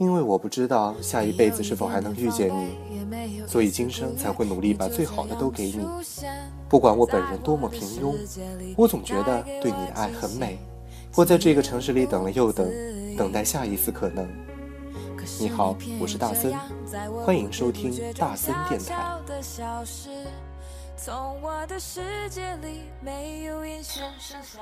因为我不知道下一辈子是否还能遇见你，所以今生才会努力把最好的都给你。不管我本人多么平庸，我总觉得对你的爱很美。我在这个城市里等了又等，等待下一次可能。你好，我是大森，欢迎收听大森电台。从我的世界里，没有英雄剩下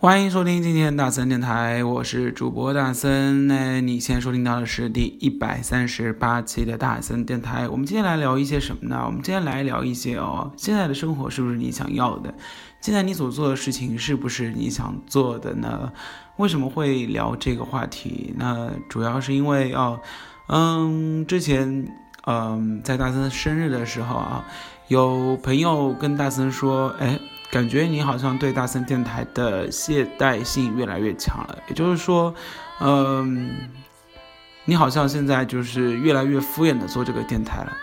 欢迎收听今天的大森电台，我是主播大森。那你现在收听到的是第一百三十八期的大森电台。我们今天来聊一些什么呢？我们今天来聊一些哦，现在的生活是不是你想要的？现在你所做的事情是不是你想做的呢？为什么？会聊这个话题？那主要是因为哦，嗯，之前嗯在大森生日的时候啊，有朋友跟大森说，哎。感觉你好像对大森电台的懈怠性越来越强了，也就是说，嗯，你好像现在就是越来越敷衍的做这个电台了。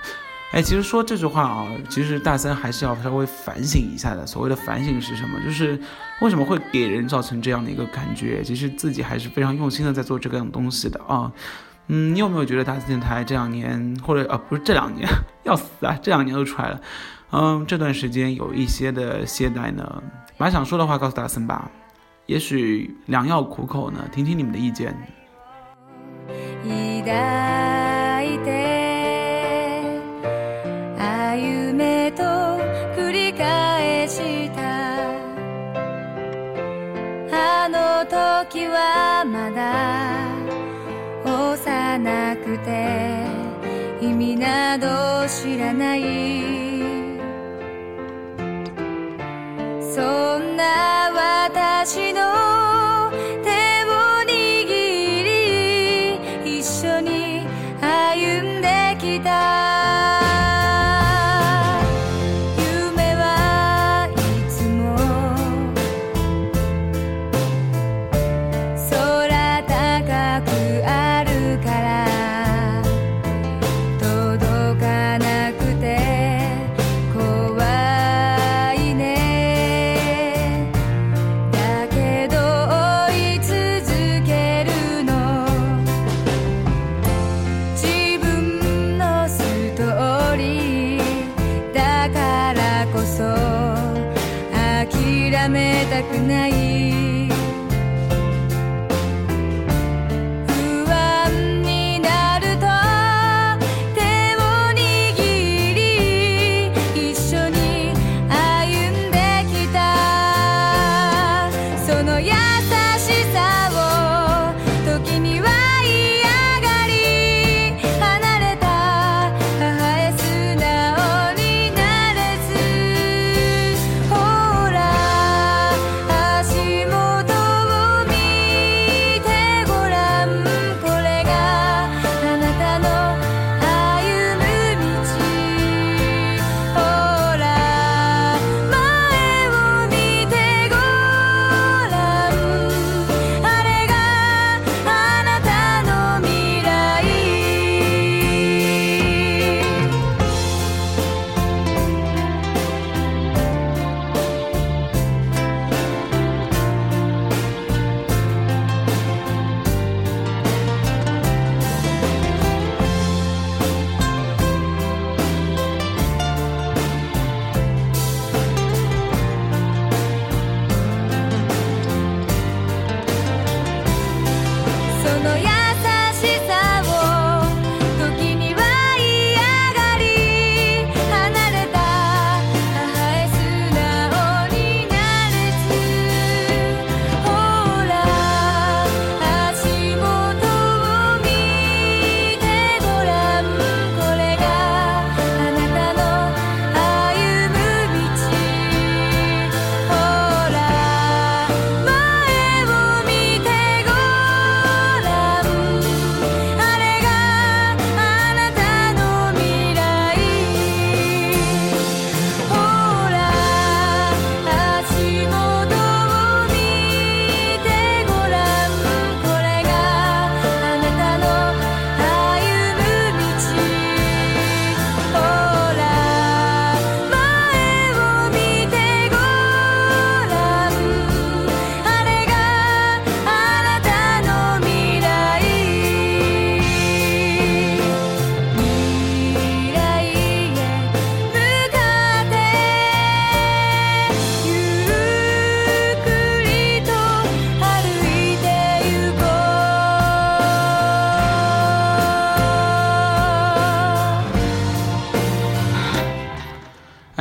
哎，其实说这句话啊，其实大森还是要稍微反省一下的。所谓的反省是什么？就是为什么会给人造成这样的一个感觉？其实自己还是非常用心的在做这个东西的啊。嗯，你有没有觉得大森电台这两年，或者啊不是这两年，要死啊，这两年都出来了。嗯，这段时间有一些的懈怠呢，把想说的话告诉大森吧，也许良药苦口呢，听听你们的意见。そんな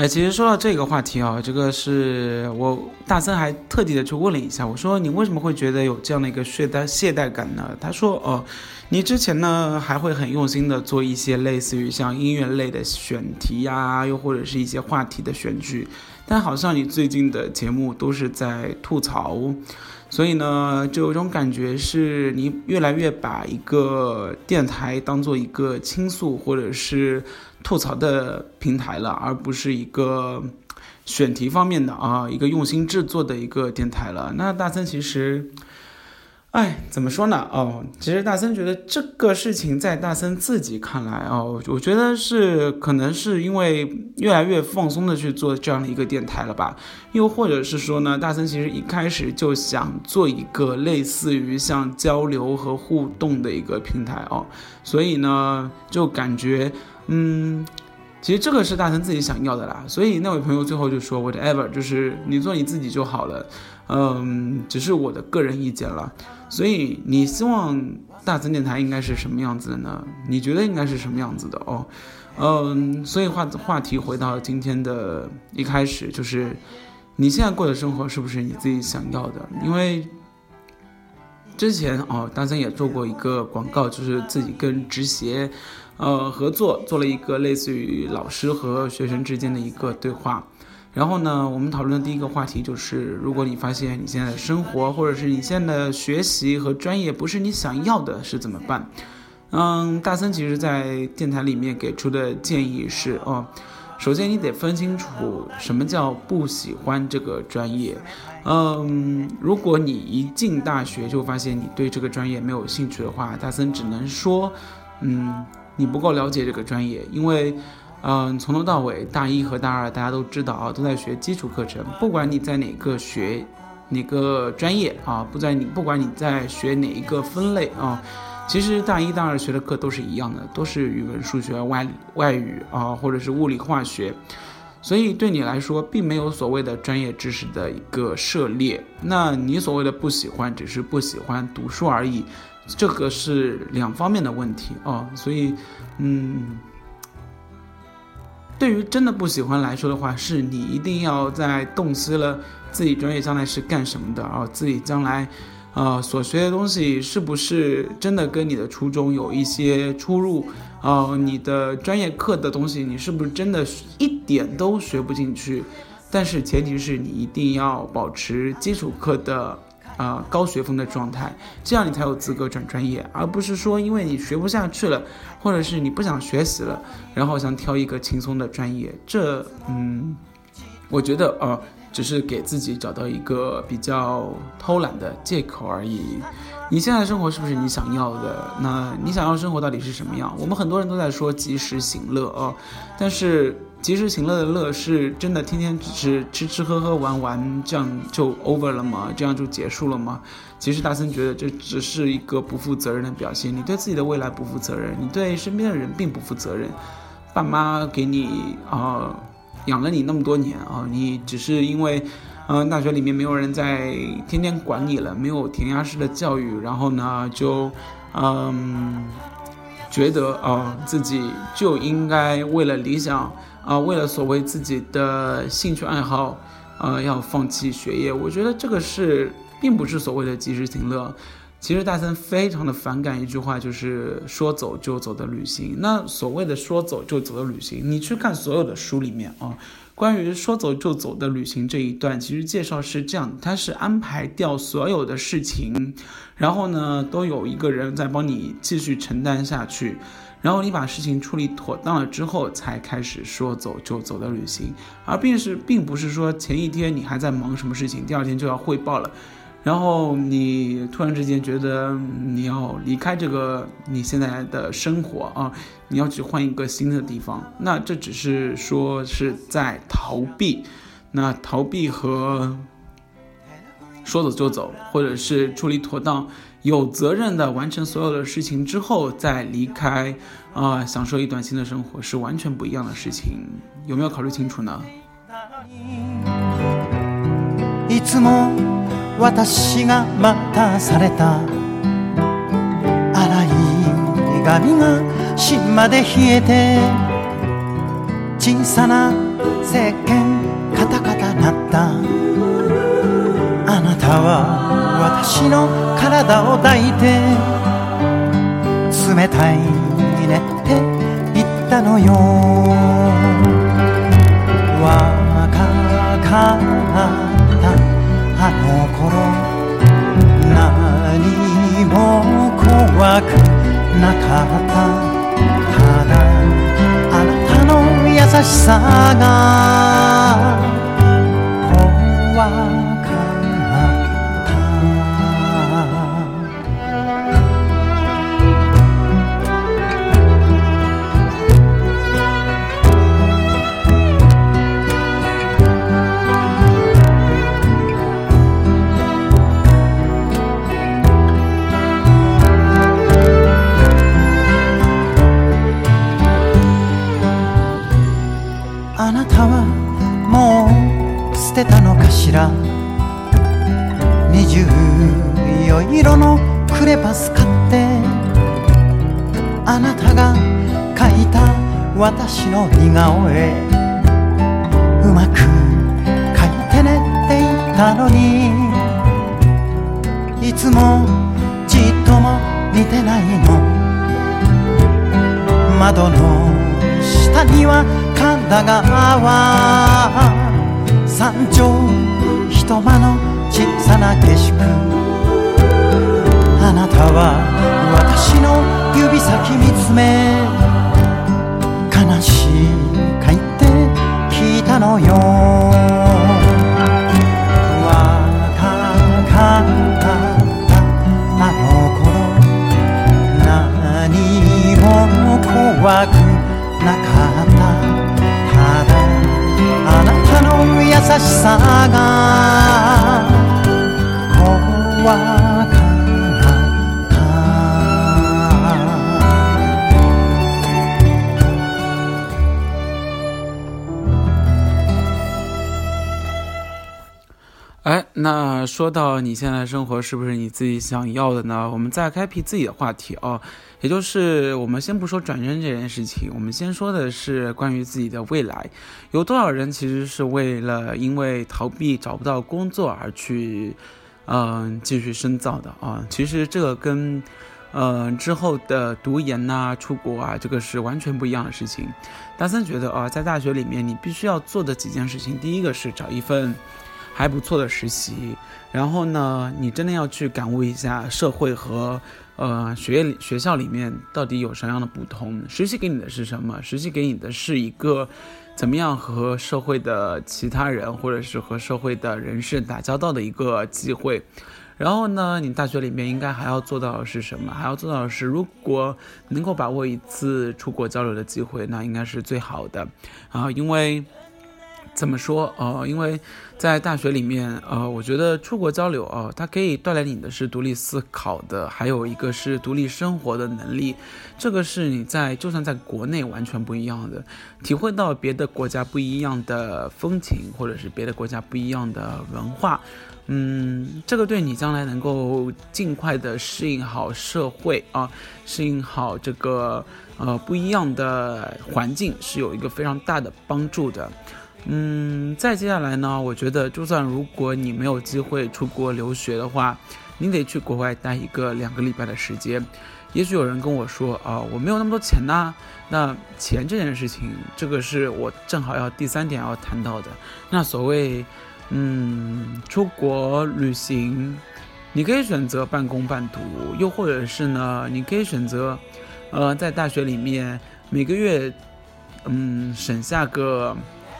其实说到这个话题啊，这个是我大森还特地的去问了一下，我说你为什么会觉得有这样的一个懈怠懈怠感呢？他说哦，你之前呢还会很用心的做一些类似于像音乐类的选题呀，又或者是一些话题的选剧，但好像你最近的节目都是在吐槽，所以呢，就有一种感觉是你越来越把一个电台当做一个倾诉或者是。吐槽的平台了，而不是一个选题方面的啊，一个用心制作的一个电台了。那大森其实，哎，怎么说呢？哦，其实大森觉得这个事情在大森自己看来哦，我觉得是可能是因为越来越放松的去做这样的一个电台了吧，又或者是说呢，大森其实一开始就想做一个类似于像交流和互动的一个平台哦，所以呢，就感觉。嗯，其实这个是大森自己想要的啦，所以那位朋友最后就说 whatever，就是你做你自己就好了，嗯，只是我的个人意见了。所以你希望大森电台应该是什么样子的呢？你觉得应该是什么样子的哦？嗯，所以话话题回到今天的一开始，就是你现在过的生活是不是你自己想要的？因为之前哦，大森也做过一个广告，就是自己跟直协。呃，合作做了一个类似于老师和学生之间的一个对话，然后呢，我们讨论的第一个话题就是，如果你发现你现在的生活或者是你现在的学习和专业不是你想要的，是怎么办？嗯，大森其实在电台里面给出的建议是，哦，首先你得分清楚什么叫不喜欢这个专业。嗯，如果你一进大学就发现你对这个专业没有兴趣的话，大森只能说，嗯。你不够了解这个专业，因为，嗯，从头到尾，大一和大二大家都知道啊，都在学基础课程。不管你在哪个学，哪个专业啊，不在你，不管你在学哪一个分类啊，其实大一、大二学的课都是一样的，都是语文、数学、外外语啊，或者是物理、化学。所以对你来说，并没有所谓的专业知识的一个涉猎。那你所谓的不喜欢，只是不喜欢读书而已。这个是两方面的问题啊，所以，嗯，对于真的不喜欢来说的话，是你一定要在洞悉了自己专业将来是干什么的啊，自己将来，呃，所学的东西是不是真的跟你的初衷有一些出入啊？你的专业课的东西，你是不是真的一点都学不进去？但是前提是你一定要保持基础课的。啊，高学分的状态，这样你才有资格转专业，而不是说因为你学不下去了，或者是你不想学习了，然后想挑一个轻松的专业。这，嗯，我觉得啊，只是给自己找到一个比较偷懒的借口而已。你现在生活是不是你想要的？那你想要生活到底是什么样？我们很多人都在说及时行乐啊，但是。及时行乐的乐是真的，天天只是吃吃喝喝玩玩，这样就 over 了吗？这样就结束了吗？其实大森觉得这只是一个不负责任的表现。你对自己的未来不负责任，你对身边的人并不负责任。爸妈给你啊养了你那么多年啊，你只是因为嗯大学里面没有人在天天管你了，没有填鸭式的教育，然后呢就嗯觉得啊自己就应该为了理想。啊，为了所谓自己的兴趣爱好，啊，要放弃学业，我觉得这个是并不是所谓的及时行乐。其实大森非常的反感一句话，就是说走就走的旅行。那所谓的说走就走的旅行，你去看所有的书里面啊，关于说走就走的旅行这一段，其实介绍是这样，它是安排掉所有的事情，然后呢，都有一个人在帮你继续承担下去。然后你把事情处理妥当了之后，才开始说走就走的旅行，而并是并不是说前一天你还在忙什么事情，第二天就要汇报了，然后你突然之间觉得你要离开这个你现在的生活啊，你要去换一个新的地方，那这只是说是在逃避，那逃避和说走就走，或者是处理妥当。有责任的完成所有的事情之后再离开，啊，享受一段新的生活是完全不一样的事情，有没有考虑清楚呢？私が待たされた。洗い髪が芯まで冷えて小さな石鹸カタカタなった。あなたは私の体を抱いて冷たいねって言ったのよ。若かった何も怖くなかった。ただあなたの優しさがしら二十色のクレパス買って。あなたが描いた私の似顔絵。うまく描いてねって言ったのに。いつもじっとも似てないの。窓の下には神田川山頂と間の小さな景色あなたは私の指先見つめ悲しいかいって聞いたのよしさが怖かった哎，那说到你现在的生活是不是你自己想要的呢？我们再开辟自己的话题啊， 也就是我们先不说转正这件事情，我们先说的是关于自己的未来。有多少人其实是为了因为逃避找不到工作而去，嗯、继续深造的啊？其实这个跟，呃，之后的读研呐、出国啊，这个是完全不一样的事情。大森觉得啊，在大学里面你必须要做的几件事情，第一个是找一份。还不错的实习，然后呢，你真的要去感悟一下社会和呃学业学校里面到底有什么样的不同。实习给你的是什么？实习给你的是一个怎么样和社会的其他人或者是和社会的人士打交道的一个机会。然后呢，你大学里面应该还要做到的是什么？还要做到的是，如果能够把握一次出国交流的机会，那应该是最好的啊，因为。怎么说？呃，因为在大学里面，呃，我觉得出国交流啊、它可以带来你的是独立思考的，还有一个是独立生活的能力。这个是你在就算在国内完全不一样的，体会到别的国家不一样的风情，或者是别的国家不一样的文化。嗯，这个对你将来能够尽快的适应好社会啊，适应好这个呃不一样的环境，是有一个非常大的帮助的。嗯，再接下来呢，我觉得就算如果你没有机会出国留学的话，你得去国外待一个两个礼拜的时间。也许有人跟我说啊、我没有那么多钱呐、那钱这件事情，这个是我正好要第三点要谈到的。那所谓，嗯，出国旅行，你可以选择半工半读，又或者是呢，你可以选择，呃，在大学里面每个月，嗯，省下个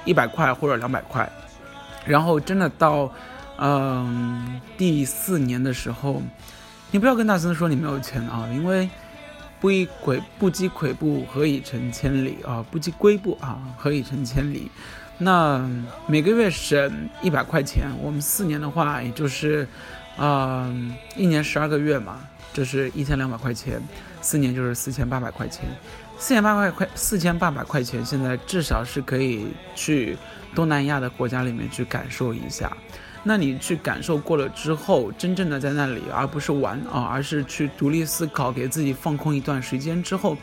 一百块或者两百块，然后真的到，嗯，第四年的时候，你不要跟大森说你没有钱啊，因为不以跬不积跬步，何以成千里啊？不积跬步啊，何以成千里？那每个月省一百块钱，我们四年的话，也就是，嗯、一年十二个月嘛，这是一千两百块钱，四年就是四千八百块钱。四千八百块，四千八百块钱，现在至少是可以去东南亚的国家里面去感受一下。那你去感受过了之后，真正的在那里，而不是玩啊，而是去独立思考，给自己放空一段时间之后，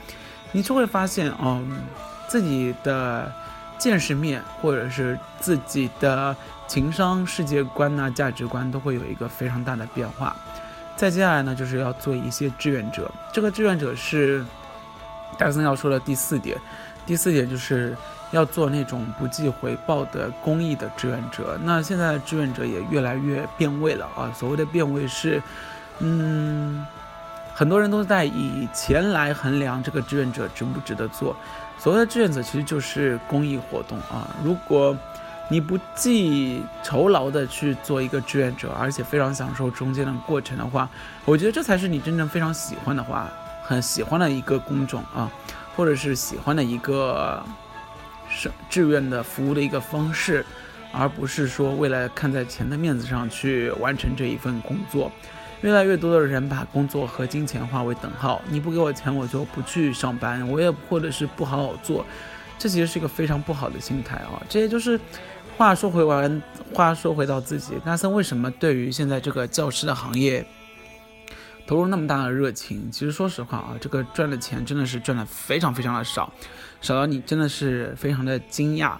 你就会发现，嗯，自己的见识面或者是自己的情商、世界观呐、价值观都会有一个非常大的变化。再接下来呢，就是要做一些志愿者。这个志愿者是戴森要说的第四点。第四点就是要做那种不计回报的公益的志愿者。那现在的志愿者也越来越变味了啊！所谓的变味是，嗯，很多人都在以钱来衡量这个志愿者值不值得做。所谓的志愿者其实就是公益活动啊。如果你不计酬劳的去做一个志愿者，而且非常享受中间的过程的话，我觉得这才是你真正非常喜欢的话，很喜欢的一个工种啊，或者是喜欢的一个是志愿的服务的一个方式，而不是说为了看在钱的面子上去完成这一份工作。越来越多的人把工作和金钱划为等号，你不给我钱，我就不去上班，我也或者是不好好做，这其实是一个非常不好的心态啊。这也就是话说回完，话说回到自己，纳森为什么对于现在这个教师的行业投入那么大的热情？其实说实话啊，这个赚的钱真的是赚的非常非常的少，少到你真的是非常的惊讶。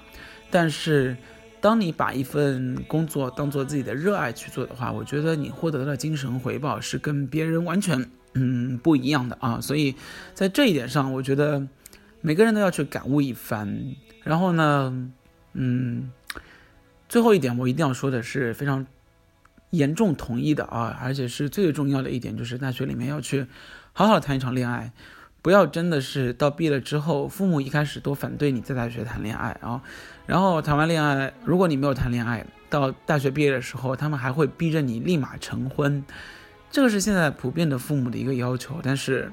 但是，当你把一份工作当做自己的热爱去做的话，我觉得你获得的精神回报是跟别人完全嗯不一样的啊。所以在这一点上，我觉得每个人都要去感悟一番。然后呢，嗯，最后一点我一定要说的是非常严重同意的啊，而且是最重要的一点，就是大学里面要去好好谈一场恋爱。不要真的是到毕业了之后，父母一开始都反对你在大学谈恋爱啊，然后谈完恋爱，如果你没有谈恋爱，到大学毕业的时候，他们还会逼着你立马成婚，这个是现在普遍的父母的一个要求。但是，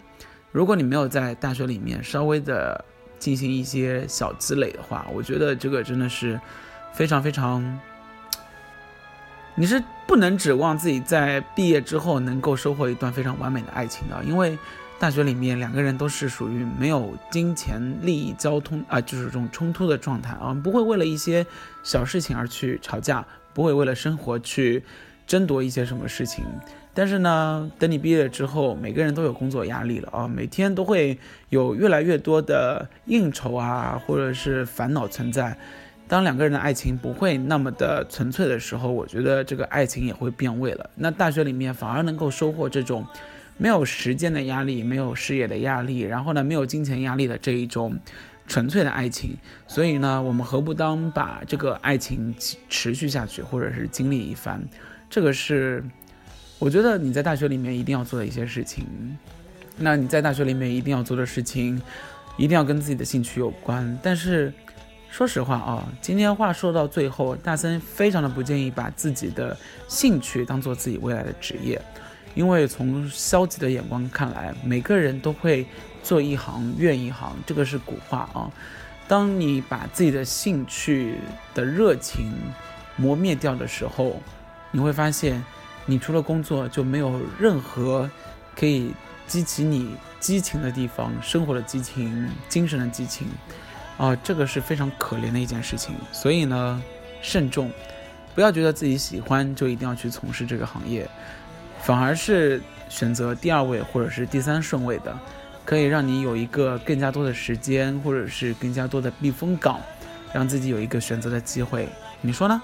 如果你没有在大学里面稍微的进行一些小积累的话，我觉得这个真的是非常非常，你是不能指望自己在毕业之后能够收获一段非常完美的爱情的，因为。大学里面两个人都是属于没有金钱利益交通啊，就是这种冲突的状态啊，不会为了一些小事情而去吵架，不会为了生活去争夺一些什么事情。但是呢，等你毕业了之后，每个人都有工作压力了啊，每天都会有越来越多的应酬啊，或者是烦恼存在。当两个人的爱情不会那么的纯粹的时候，我觉得这个爱情也会变味了。那大学里面反而能够收获这种。没有时间的压力，没有事业的压力，然后呢，没有金钱压力的这一种纯粹的爱情。所以呢，我们何不当把这个爱情持续下去，或者是经历一番？这个是我觉得你在大学里面一定要做的一些事情。那你在大学里面一定要做的事情，一定要跟自己的兴趣有关。但是说实话啊，今天话说到最后，大森非常的不建议把自己的兴趣当做自己未来的职业。因为从消极的眼光看来，每个人都会做一行怨一行，这个是古话啊。当你把自己的兴趣的热情磨灭掉的时候，你会发现，你除了工作就没有任何可以激起你激情的地方，生活的激情、精神的激情啊，这个是非常可怜的一件事情。所以呢，慎重，不要觉得自己喜欢就一定要去从事这个行业。反而是选择第二位或者是第三顺位的，可以让你有一个更加多的时间，或者是更加多的避风港，让自己有一个选择的机会。你说呢？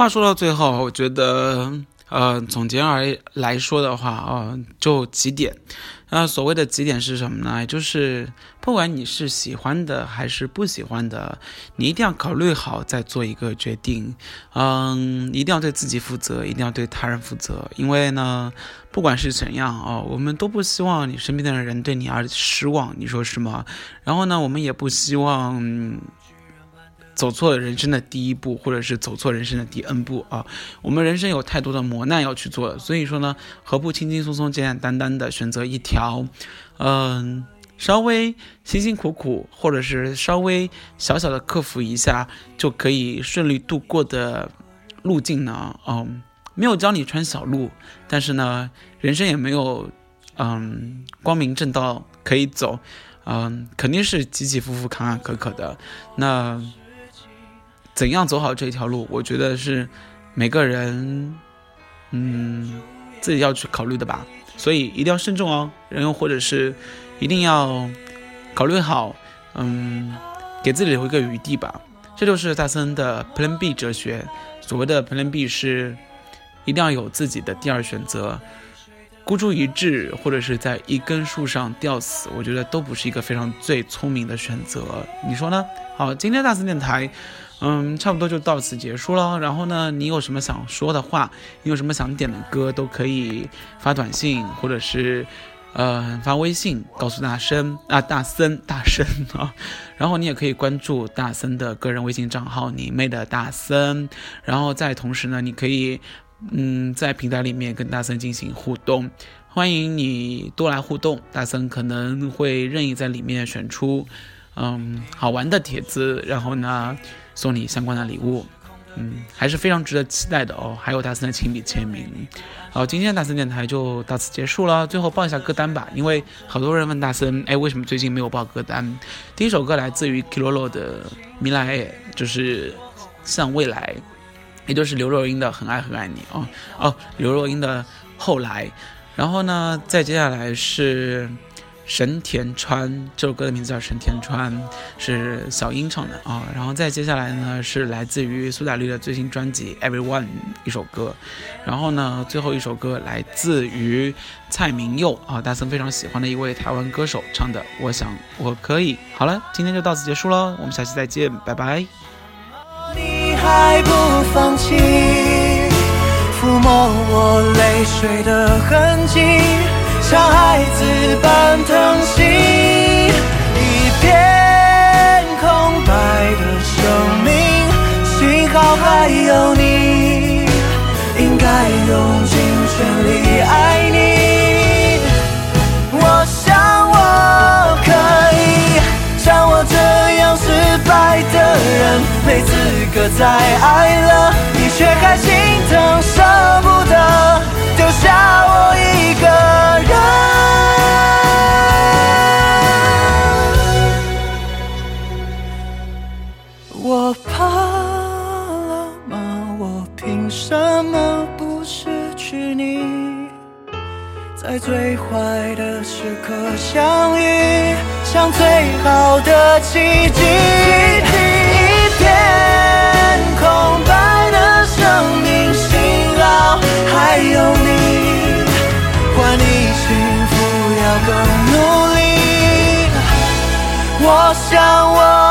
话说到最后，我觉得，呃，总结而来说的话，啊、就几点。那所谓的几点是什么呢？就是不管你是喜欢的还是不喜欢的，你一定要考虑好再做一个决定。嗯，一定要对自己负责，一定要对他人负责。因为呢，不管是怎样哦，我们都不希望你身边的人对你而失望，你说是吗？然后呢，我们也不希望。走错人生的第一步，或者是走错人生的第 N 步啊！我们人生有太多的磨难要去做，所以说呢，何不轻轻松松、简简单单的选择一条，嗯，稍微辛辛苦苦，或者是稍微小小的克服一下，就可以顺利度过的路径呢？嗯，没有教你穿小路，但是呢，人生也没有嗯光明正道可以走，嗯，肯定是起起伏伏、坎坎坷坷的。那怎样走好这一条路，我觉得是每个人，嗯，自己要去考虑的吧。所以一定要慎重哦，然后或者是一定要考虑好，嗯，给自己留一个余地吧。这就是大森的 Plan B 哲学。所谓的 Plan B 是一定要有自己的第二选择。孤注一掷，或者是在一根树上吊死，我觉得都不是一个非常最聪明的选择。你说呢？好，今天大森电台。嗯，差不多就到此结束了。然后呢，你有什么想说的话，你有什么想点的歌，都可以发短信或者是，呃，发微信告诉大森啊，大森大森啊。然后你也可以关注大森的个人微信账号，你妹的大森。然后在同时呢，你可以嗯在平台里面跟大森进行互动，欢迎你多来互动，大森可能会任意在里面选出嗯好玩的帖子，然后呢。送你相关的礼物，嗯，还是非常值得期待的哦。还有大森的亲笔签名。好，今天大森电台就到此结束了。最后报一下歌单吧，因为好多人问大森，哎，为什么最近没有报歌单？第一首歌来自于 Kilo 的《米莱》，就是向未来，也就是刘若英的《很爱很爱你》哦哦，刘若英的后来。然后呢，再接下来是。神田川这首歌的名字叫神田川，是小英唱的啊。然后再接下来呢，是来自于苏打绿的最新专辑《Everyone》一首歌。然后呢，最后一首歌来自于蔡明佑啊，大森非常喜欢的一位台湾歌手唱的《我想我可以》。好了，今天就到此结束了，我们下期再见，拜拜。你还不放弃，抚摸我泪水的痕迹，像孩子般疼惜。一片空白的生命，幸好还有你，应该用尽全力爱你。我想我可以像我这样失败的人，没资格再爱了，你却还心疼舍不得，丢下我一个在最坏的时刻相遇，像最好的奇迹。一片空白的生命辛劳，还有你，换你幸福要更努力。我想我。